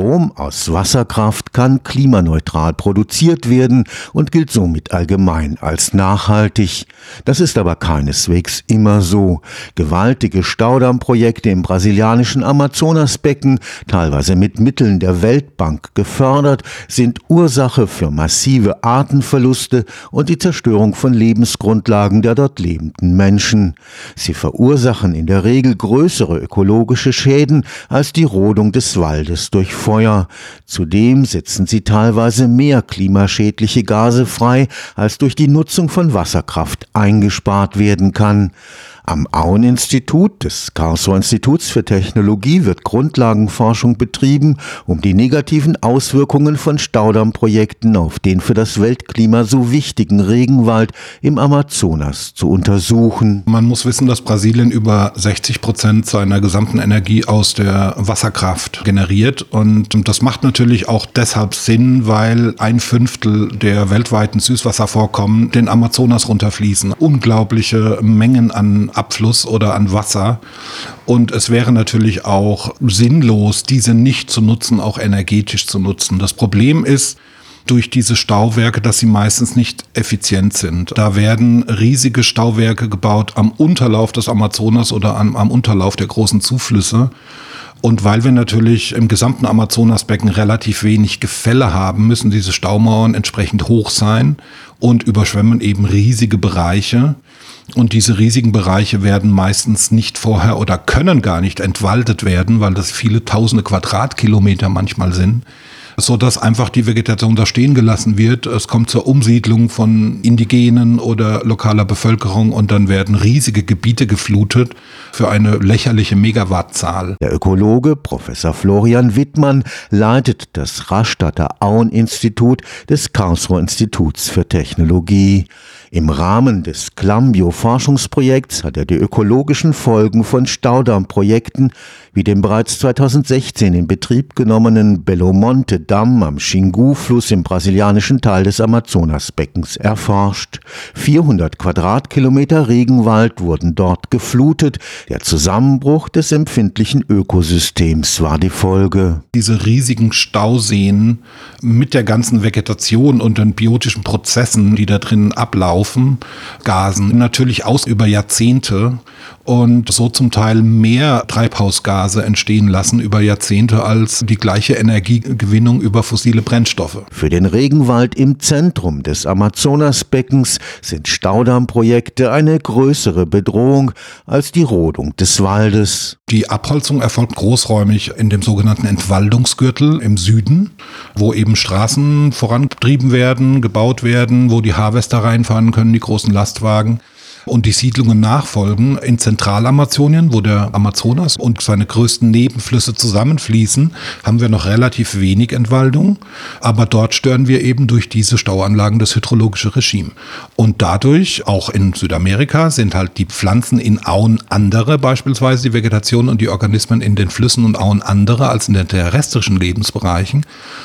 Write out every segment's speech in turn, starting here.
Strom aus Wasserkraft kann klimaneutral produziert werden und gilt somit allgemein als nachhaltig. Das ist aber keineswegs immer so. Gewaltige Staudammprojekte im brasilianischen Amazonasbecken, teilweise mit Mitteln der Weltbank gefördert, sind Ursache für massive Artenverluste und die Zerstörung von Lebensgrundlagen der dort lebenden Menschen. Sie verursachen in der Regel größere ökologische Schäden als die Rodung des Waldes durch Feuer. Zudem setzen sie teilweise mehr klimaschädliche Gase frei, als durch die Nutzung von Wasserkraft eingespart werden kann. Am Auen-Institut des Karlsruher Instituts für Technologie wird Grundlagenforschung betrieben, um die negativen Auswirkungen von Staudammprojekten auf den für das Weltklima so wichtigen Regenwald im Amazonas zu untersuchen. Man muss wissen, dass Brasilien über 60 Prozent seiner gesamten Energie aus der Wasserkraft generiert. Und das macht natürlich auch deshalb Sinn, weil ein Fünftel der weltweiten Süßwasservorkommen den Amazonas runterfließen. Unglaubliche Mengen an Abfluss oder an Wasser. Und es wäre natürlich auch sinnlos, diese nicht zu nutzen, auch energetisch zu nutzen. Das Problem ist, durch diese Stauwerke, dass sie meistens nicht effizient sind. Da werden riesige Stauwerke gebaut am Unterlauf des Amazonas oder am, am Unterlauf der großen Zuflüsse. Und weil wir natürlich im gesamten Amazonasbecken relativ wenig Gefälle haben, müssen diese Staumauern entsprechend hoch sein und überschwemmen eben riesige Bereiche. Und diese riesigen Bereiche werden meistens nicht vorher oder können gar nicht entwaldet werden, weil das viele tausende Quadratkilometer manchmal sind so dass einfach die Vegetation da stehen gelassen wird. Es kommt zur Umsiedlung von Indigenen oder lokaler Bevölkerung und dann werden riesige Gebiete geflutet für eine lächerliche Megawattzahl. Der Ökologe Professor Florian Wittmann leitet das Rastatter Auen-Institut des Karlsruher Instituts für Technologie. Im Rahmen des Clambio-Forschungsprojekts hat er die ökologischen Folgen von Staudammprojekten wie dem bereits 2016 in Betrieb genommenen Belomonte-Damm am Xingu-Fluss im brasilianischen Teil des Amazonasbeckens erforscht. 400 Quadratkilometer Regenwald wurden dort geflutet. Der Zusammenbruch des empfindlichen Ökosystems war die Folge. Diese riesigen Stauseen mit der ganzen Vegetation und den biotischen Prozessen, die da drinnen ablaufen, Haufen Gasen natürlich aus über Jahrzehnte und so zum Teil mehr Treibhausgase entstehen lassen über Jahrzehnte als die gleiche Energiegewinnung über fossile Brennstoffe. Für den Regenwald im Zentrum des Amazonasbeckens sind Staudammprojekte eine größere Bedrohung als die Rodung des Waldes. Die Abholzung erfolgt großräumig in dem sogenannten Entwaldungsgürtel im Süden, wo eben Straßen vorangetrieben werden, gebaut werden, wo die Harvester reinfahren können, die großen Lastwagen und die Siedlungen nachfolgen in Zentralamazonien, wo der Amazonas und seine größten Nebenflüsse zusammenfließen, haben wir noch relativ wenig Entwaldung, aber dort stören wir eben durch diese Stauanlagen das hydrologische Regime. Und dadurch, auch in Südamerika, sind halt die Pflanzen in Auen andere, beispielsweise die Vegetation und die Organismen in den Flüssen und Auen andere als in den terrestrischen Lebensbereichen.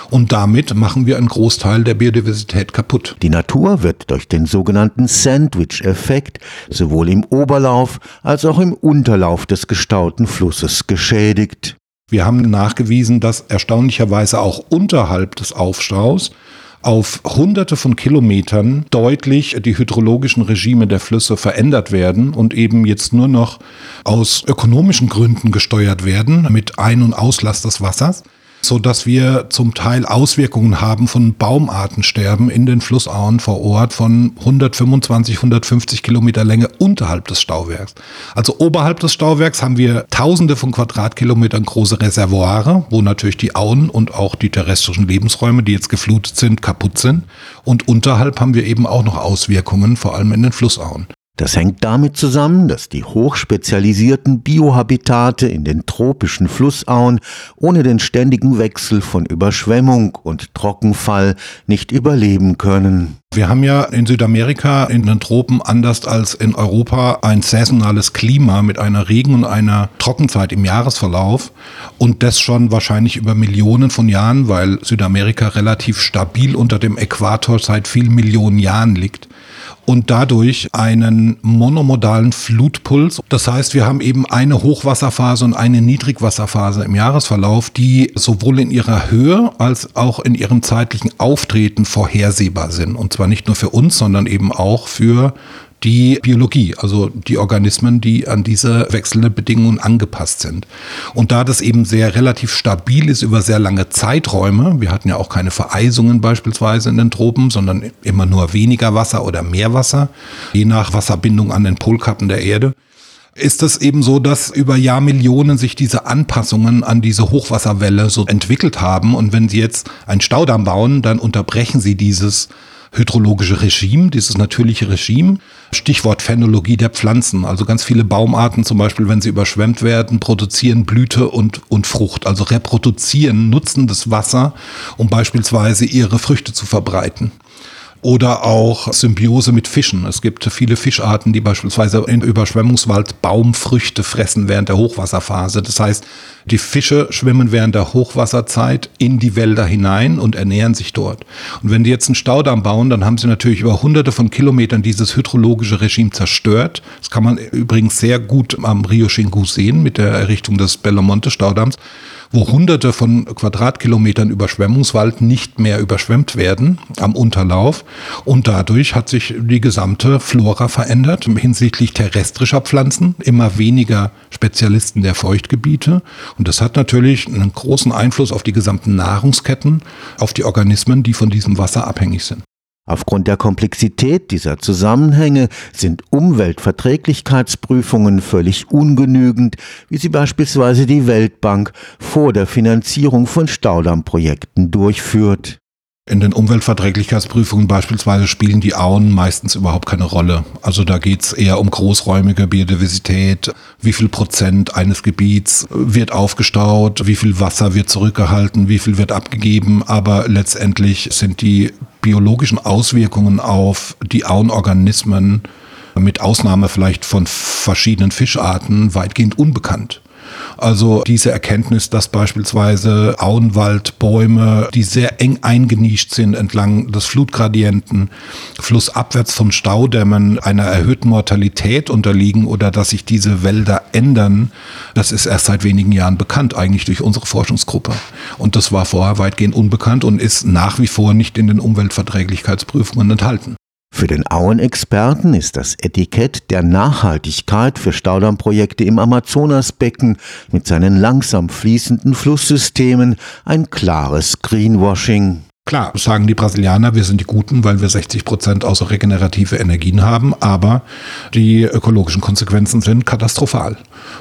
Und damit machen wir einen Großteil der Biodiversität kaputt. Die Natur wird durch den sogenannten Sandwich-Effekt sowohl im Oberlauf als auch im Unterlauf des gestauten Flusses geschädigt. Wir haben nachgewiesen, dass erstaunlicherweise auch unterhalb des Aufstaus auf hunderte von Kilometern deutlich die hydrologischen Regime der Flüsse verändert werden und eben jetzt nur noch aus ökonomischen Gründen gesteuert werden mit Ein- und Auslass des Wassers so dass wir zum Teil Auswirkungen haben von Baumartensterben in den Flussauen vor Ort von 125, 150 Kilometer Länge unterhalb des Stauwerks. Also oberhalb des Stauwerks haben wir Tausende von Quadratkilometern große Reservoire, wo natürlich die Auen und auch die terrestrischen Lebensräume, die jetzt geflutet sind, kaputt sind. Und unterhalb haben wir eben auch noch Auswirkungen, vor allem in den Flussauen. Das hängt damit zusammen, dass die hochspezialisierten Biohabitate in den tropischen Flussauen ohne den ständigen Wechsel von Überschwemmung und Trockenfall nicht überleben können. Wir haben ja in Südamerika in den Tropen anders als in Europa ein saisonales Klima mit einer Regen- und einer Trockenzeit im Jahresverlauf und das schon wahrscheinlich über Millionen von Jahren, weil Südamerika relativ stabil unter dem Äquator seit vielen Millionen Jahren liegt. Und dadurch einen monomodalen Flutpuls. Das heißt, wir haben eben eine Hochwasserphase und eine Niedrigwasserphase im Jahresverlauf, die sowohl in ihrer Höhe als auch in ihrem zeitlichen Auftreten vorhersehbar sind. Und zwar nicht nur für uns, sondern eben auch für die Biologie, also die Organismen, die an diese wechselnden Bedingungen angepasst sind. Und da das eben sehr relativ stabil ist über sehr lange Zeiträume, wir hatten ja auch keine Vereisungen beispielsweise in den Tropen, sondern immer nur weniger Wasser oder mehr Wasser, je nach Wasserbindung an den Polkappen der Erde, ist es eben so, dass über Jahrmillionen sich diese Anpassungen an diese Hochwasserwelle so entwickelt haben. Und wenn Sie jetzt einen Staudamm bauen, dann unterbrechen Sie dieses hydrologische Regime, dieses natürliche Regime. Stichwort Phänologie der Pflanzen. Also ganz viele Baumarten zum Beispiel, wenn sie überschwemmt werden, produzieren Blüte und, und Frucht. Also reproduzieren, nutzen das Wasser, um beispielsweise ihre Früchte zu verbreiten oder auch Symbiose mit Fischen. Es gibt viele Fischarten, die beispielsweise in Überschwemmungswald Baumfrüchte fressen während der Hochwasserphase. Das heißt, die Fische schwimmen während der Hochwasserzeit in die Wälder hinein und ernähren sich dort. Und wenn die jetzt einen Staudamm bauen, dann haben sie natürlich über hunderte von Kilometern dieses hydrologische Regime zerstört. Das kann man übrigens sehr gut am Rio Xingu sehen mit der Errichtung des Bellomonte Staudamms wo hunderte von Quadratkilometern Überschwemmungswald nicht mehr überschwemmt werden am Unterlauf. Und dadurch hat sich die gesamte Flora verändert hinsichtlich terrestrischer Pflanzen, immer weniger Spezialisten der Feuchtgebiete. Und das hat natürlich einen großen Einfluss auf die gesamten Nahrungsketten, auf die Organismen, die von diesem Wasser abhängig sind. Aufgrund der Komplexität dieser Zusammenhänge sind Umweltverträglichkeitsprüfungen völlig ungenügend, wie sie beispielsweise die Weltbank vor der Finanzierung von Staudammprojekten durchführt. In den Umweltverträglichkeitsprüfungen beispielsweise spielen die Auen meistens überhaupt keine Rolle. Also da geht es eher um großräumige Biodiversität, wie viel Prozent eines Gebiets wird aufgestaut, wie viel Wasser wird zurückgehalten, wie viel wird abgegeben, aber letztendlich sind die biologischen Auswirkungen auf die Auenorganismen mit Ausnahme vielleicht von verschiedenen Fischarten weitgehend unbekannt. Also diese Erkenntnis, dass beispielsweise Auenwaldbäume, die sehr eng eingenischt sind entlang des Flutgradienten, flussabwärts von Staudämmen einer erhöhten Mortalität unterliegen oder dass sich diese Wälder ändern, das ist erst seit wenigen Jahren bekannt, eigentlich durch unsere Forschungsgruppe. Und das war vorher weitgehend unbekannt und ist nach wie vor nicht in den Umweltverträglichkeitsprüfungen enthalten. Für den Auenexperten ist das Etikett der Nachhaltigkeit für Staudammprojekte im Amazonasbecken mit seinen langsam fließenden Flusssystemen ein klares Greenwashing. Klar, sagen die Brasilianer, wir sind die Guten, weil wir 60 Prozent außer regenerative Energien haben, aber die ökologischen Konsequenzen sind katastrophal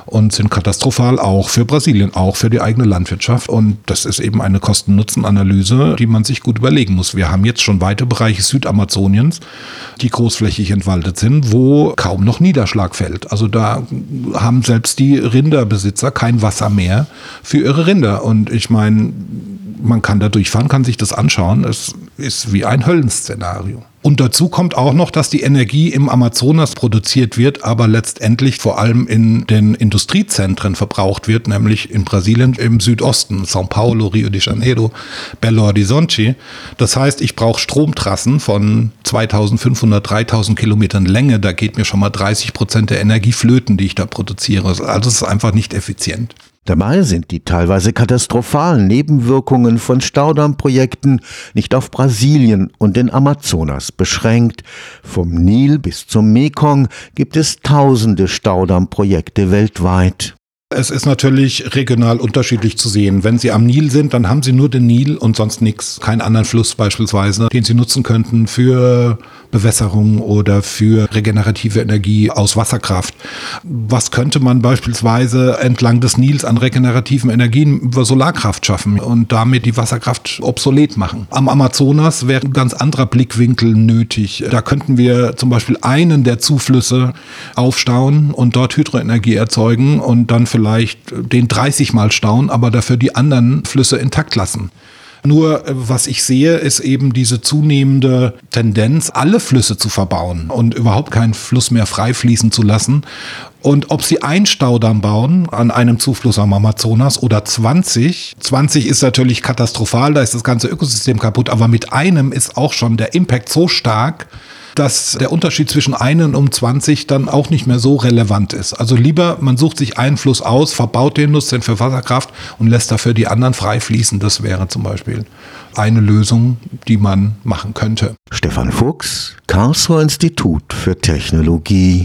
und sind katastrophal auch für Brasilien, auch für die eigene Landwirtschaft. Und das ist eben eine Kosten-Nutzen-Analyse, die man sich gut überlegen muss. Wir haben jetzt schon weite Bereiche Südamazoniens, die großflächig entwaldet sind, wo kaum noch Niederschlag fällt. Also da haben selbst die Rinderbesitzer kein Wasser mehr für ihre Rinder. Und ich meine, man kann da durchfahren, kann sich das anschauen. Es ist wie ein Höllenszenario. Und dazu kommt auch noch, dass die Energie im Amazonas produziert wird, aber letztendlich vor allem in den Industriezentren verbraucht wird, nämlich in Brasilien im Südosten, São Paulo, Rio de Janeiro, Belo Horizonte. Das heißt, ich brauche Stromtrassen von 2500, 3000 Kilometern Länge. Da geht mir schon mal 30 Prozent der Energie flöten, die ich da produziere. Also es ist einfach nicht effizient. Dabei sind die teilweise katastrophalen Nebenwirkungen von Staudammprojekten nicht auf Brasilien und den Amazonas beschränkt. Vom Nil bis zum Mekong gibt es tausende Staudammprojekte weltweit. Es ist natürlich regional unterschiedlich zu sehen. Wenn Sie am Nil sind, dann haben Sie nur den Nil und sonst nichts. Keinen anderen Fluss beispielsweise, den Sie nutzen könnten für Bewässerung oder für regenerative Energie aus Wasserkraft. Was könnte man beispielsweise entlang des Nils an regenerativen Energien über Solarkraft schaffen und damit die Wasserkraft obsolet machen? Am Amazonas wäre ein ganz anderer Blickwinkel nötig. Da könnten wir zum Beispiel einen der Zuflüsse aufstauen und dort Hydroenergie erzeugen und dann vielleicht den 30 Mal stauen, aber dafür die anderen Flüsse intakt lassen. Nur äh, was ich sehe, ist eben diese zunehmende Tendenz, alle Flüsse zu verbauen und überhaupt keinen Fluss mehr frei fließen zu lassen. Und ob sie einen Staudamm bauen an einem Zufluss am Amazonas oder 20, 20 ist natürlich katastrophal, da ist das ganze Ökosystem kaputt, aber mit einem ist auch schon der Impact so stark, dass der Unterschied zwischen 1 und 20 dann auch nicht mehr so relevant ist. Also lieber, man sucht sich einen aus, verbaut den, nutzt den für Wasserkraft und lässt dafür die anderen frei fließen. Das wäre zum Beispiel eine Lösung, die man machen könnte. Stefan Fuchs, Karlsruher Institut für Technologie.